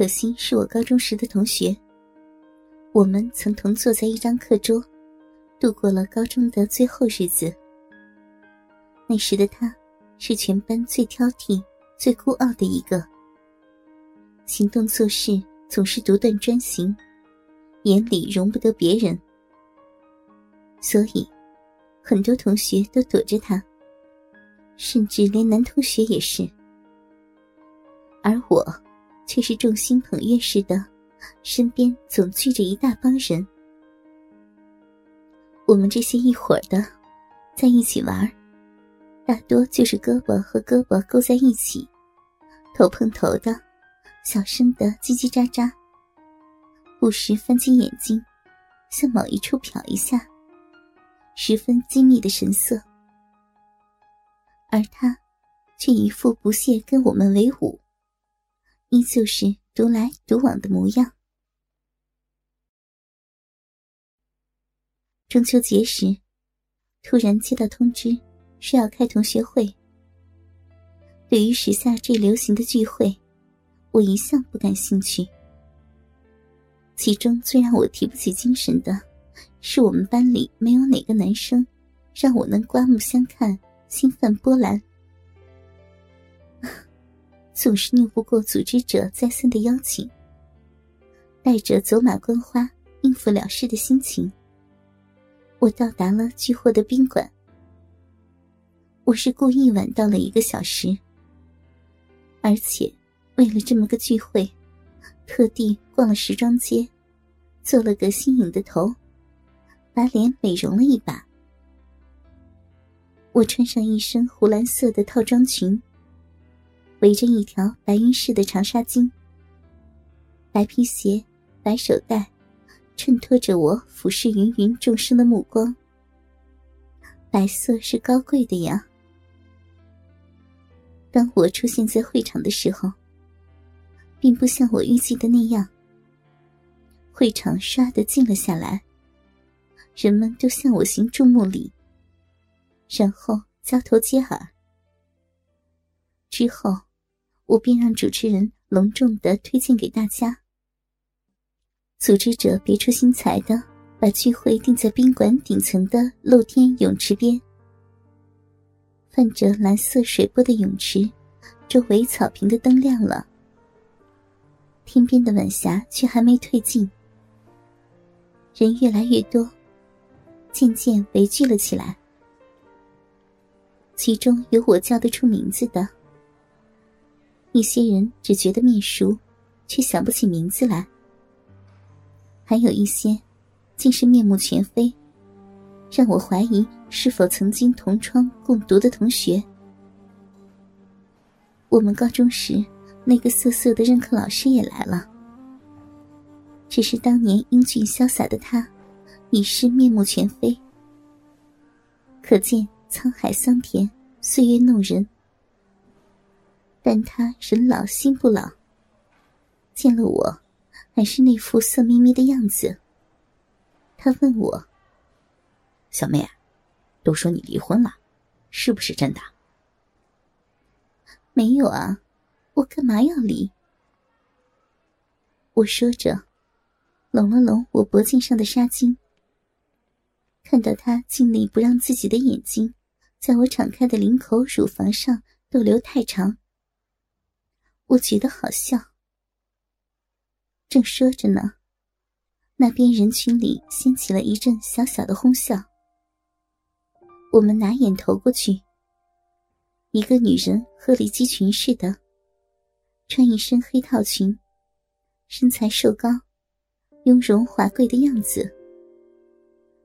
可惜是我高中时的同学，我们曾同坐在一张课桌，度过了高中的最后日子。那时的他，是全班最挑剔、最孤傲的一个，行动做事总是独断专行，眼里容不得别人，所以很多同学都躲着他，甚至连男同学也是。而我。却是众星捧月似的，身边总聚着一大帮人。我们这些一伙的，在一起玩，大多就是胳膊和胳膊勾在一起，头碰头的，小声的叽叽喳喳，不时翻起眼睛，向某一处瞟一下，十分精密的神色。而他，却一副不屑跟我们为伍。依旧是独来独往的模样。中秋节时，突然接到通知，说要开同学会。对于时下最流行的聚会，我一向不感兴趣。其中最让我提不起精神的，是我们班里没有哪个男生，让我能刮目相看、心泛波澜。总是拗不过组织者再三的邀请，带着走马观花、应付了事的心情，我到达了聚会的宾馆。我是故意晚到了一个小时，而且为了这么个聚会，特地逛了时装街，做了个新颖的头，把脸美容了一把。我穿上一身湖蓝色的套装裙。围着一条白云似的长纱巾，白皮鞋，白手袋，衬托着我俯视芸芸众生的目光。白色是高贵的呀。当我出现在会场的时候，并不像我预计的那样。会场唰的静了下来，人们都向我行注目礼，然后交头接耳。之后。我便让主持人隆重的推荐给大家。组织者别出心裁的把聚会定在宾馆顶层的露天泳池边。泛着蓝色水波的泳池，周围草坪的灯亮了，天边的晚霞却还没褪尽。人越来越多，渐渐围聚了起来。其中有我叫得出名字的。一些人只觉得面熟，却想不起名字来；还有一些，竟是面目全非，让我怀疑是否曾经同窗共读的同学。我们高中时那个涩涩的任课老师也来了，只是当年英俊潇洒的他，已是面目全非。可见沧海桑田，岁月弄人。但他人老心不老，见了我，还是那副色眯眯的样子。他问我：“小妹，都说你离婚了，是不是真的？”“没有啊，我干嘛要离？”我说着，拢了拢我脖颈上的纱巾。看到他尽力不让自己的眼睛在我敞开的领口乳房上逗留太长。我觉得好笑。正说着呢，那边人群里掀起了一阵小小的哄笑。我们拿眼投过去，一个女人鹤立鸡群似的，穿一身黑套裙，身材瘦高，雍容华贵的样子，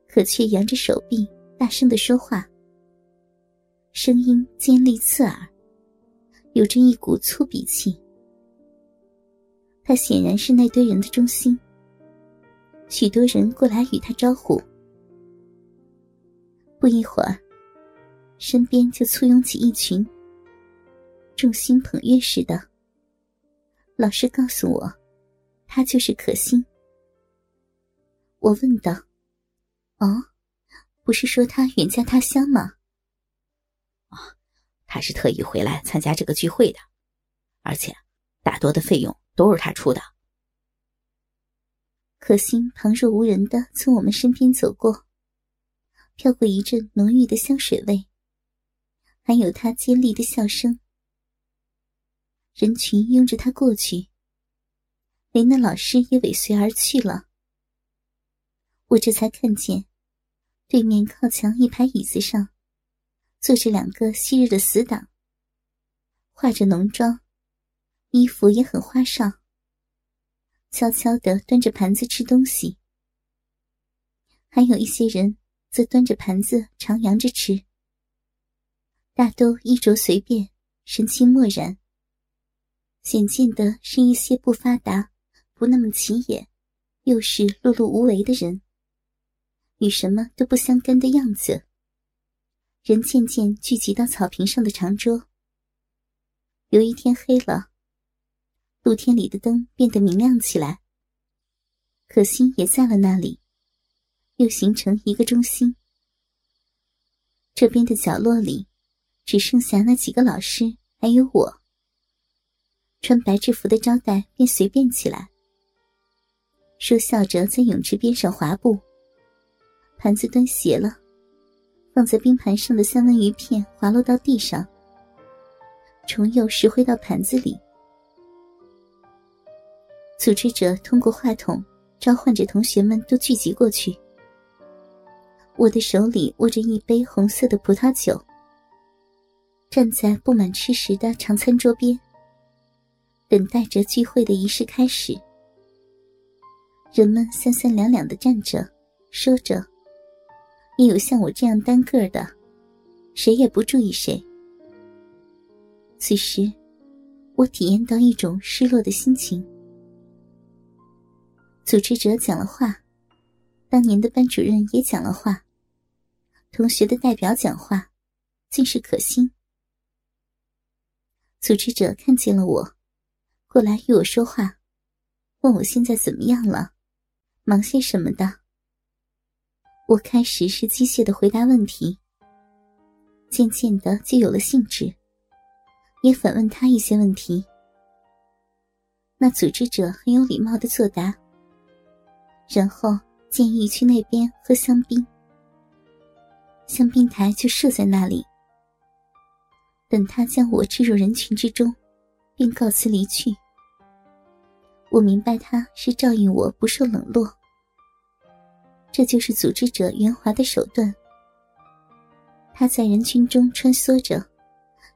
可却扬着手臂，大声的说话，声音尖利刺耳。有着一股粗鄙气，他显然是那堆人的中心。许多人过来与他招呼，不一会儿，身边就簇拥起一群，众星捧月似的。老师告诉我，他就是可心。我问道：“哦，不是说他远嫁他乡吗？”他是特意回来参加这个聚会的，而且大多的费用都是他出的。可心旁若无人的从我们身边走过，飘过一阵浓郁的香水味，还有他尖利的笑声。人群拥着他过去，连那老师也尾随而去了。我这才看见，对面靠墙一排椅子上，坐着两个昔日的死党，化着浓妆，衣服也很花哨。悄悄地端着盘子吃东西，还有一些人则端着盘子徜徉着吃。大都衣着随便，神情漠然，显见的是一些不发达、不那么起眼，又是碌碌无为的人，与什么都不相干的样子。人渐渐聚集到草坪上的长桌。由于天黑了。露天里的灯变得明亮起来，可心也在了那里，又形成一个中心。这边的角落里，只剩下那几个老师还有我。穿白制服的招待便随便起来，说笑着在泳池边上滑步，盘子端斜了，放在冰盘上的三文鱼片滑落到地上，重又拾回到盘子里。组织者通过话筒召唤着同学们都聚集过去。我的手里握着一杯红色的葡萄酒，站在布满吃食的长餐桌边，等待着聚会的仪式开始。人们三三两两的站着，说着，也有像我这样单个的，谁也不注意谁。此时，我体验到一种失落的心情。组织者讲了话，当年的班主任也讲了话，同学的代表讲话，竟是可心。组织者看见了我，过来与我说话，问我现在怎么样了，忙些什么的。我开始是机械的回答问题，渐渐的就有了兴致，也反问他一些问题。那组织者很有礼貌的作答。然后建议去那边喝香槟，香槟台就设在那里。等他将我置入人群之中，便告辞离去。我明白他是照应我不受冷落，这就是组织者圆滑的手段。他在人群中穿梭着，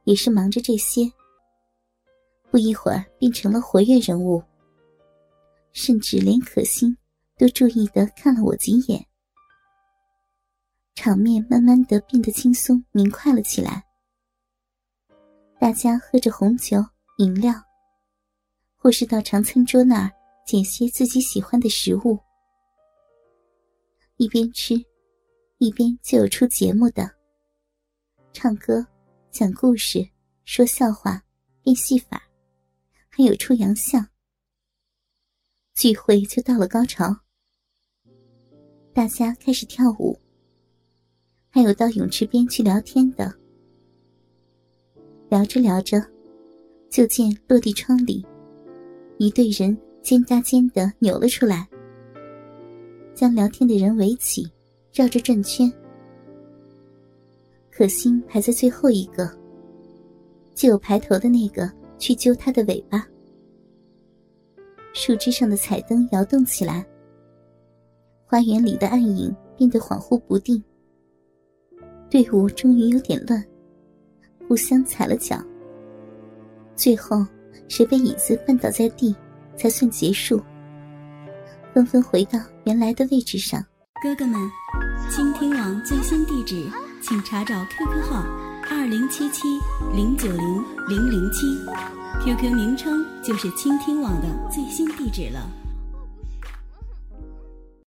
也是忙着这些。不一会儿，变成了活跃人物，甚至连可心。都注意的看了我几眼，场面慢慢的变得轻松明快了起来。大家喝着红酒、饮料，或是到长餐桌那儿捡些自己喜欢的食物，一边吃，一边就有出节目的，唱歌、讲故事、说笑话、变戏法，还有出洋相。聚会就到了高潮。大家开始跳舞，还有到泳池边去聊天的。聊着聊着，就见落地窗里一队人肩搭肩的扭了出来，将聊天的人围起，绕着转圈。可心排在最后一个，就有排头的那个去揪他的尾巴。树枝上的彩灯摇动起来。花园里的暗影变得恍惚不定，队伍终于有点乱，互相踩了脚。最后，谁被椅子绊倒在地，才算结束。纷纷回到原来的位置上。哥哥们，倾听网最新地址，请查找 QQ 号二零七七零九零零零七，QQ 名称就是倾听网的最新地址了。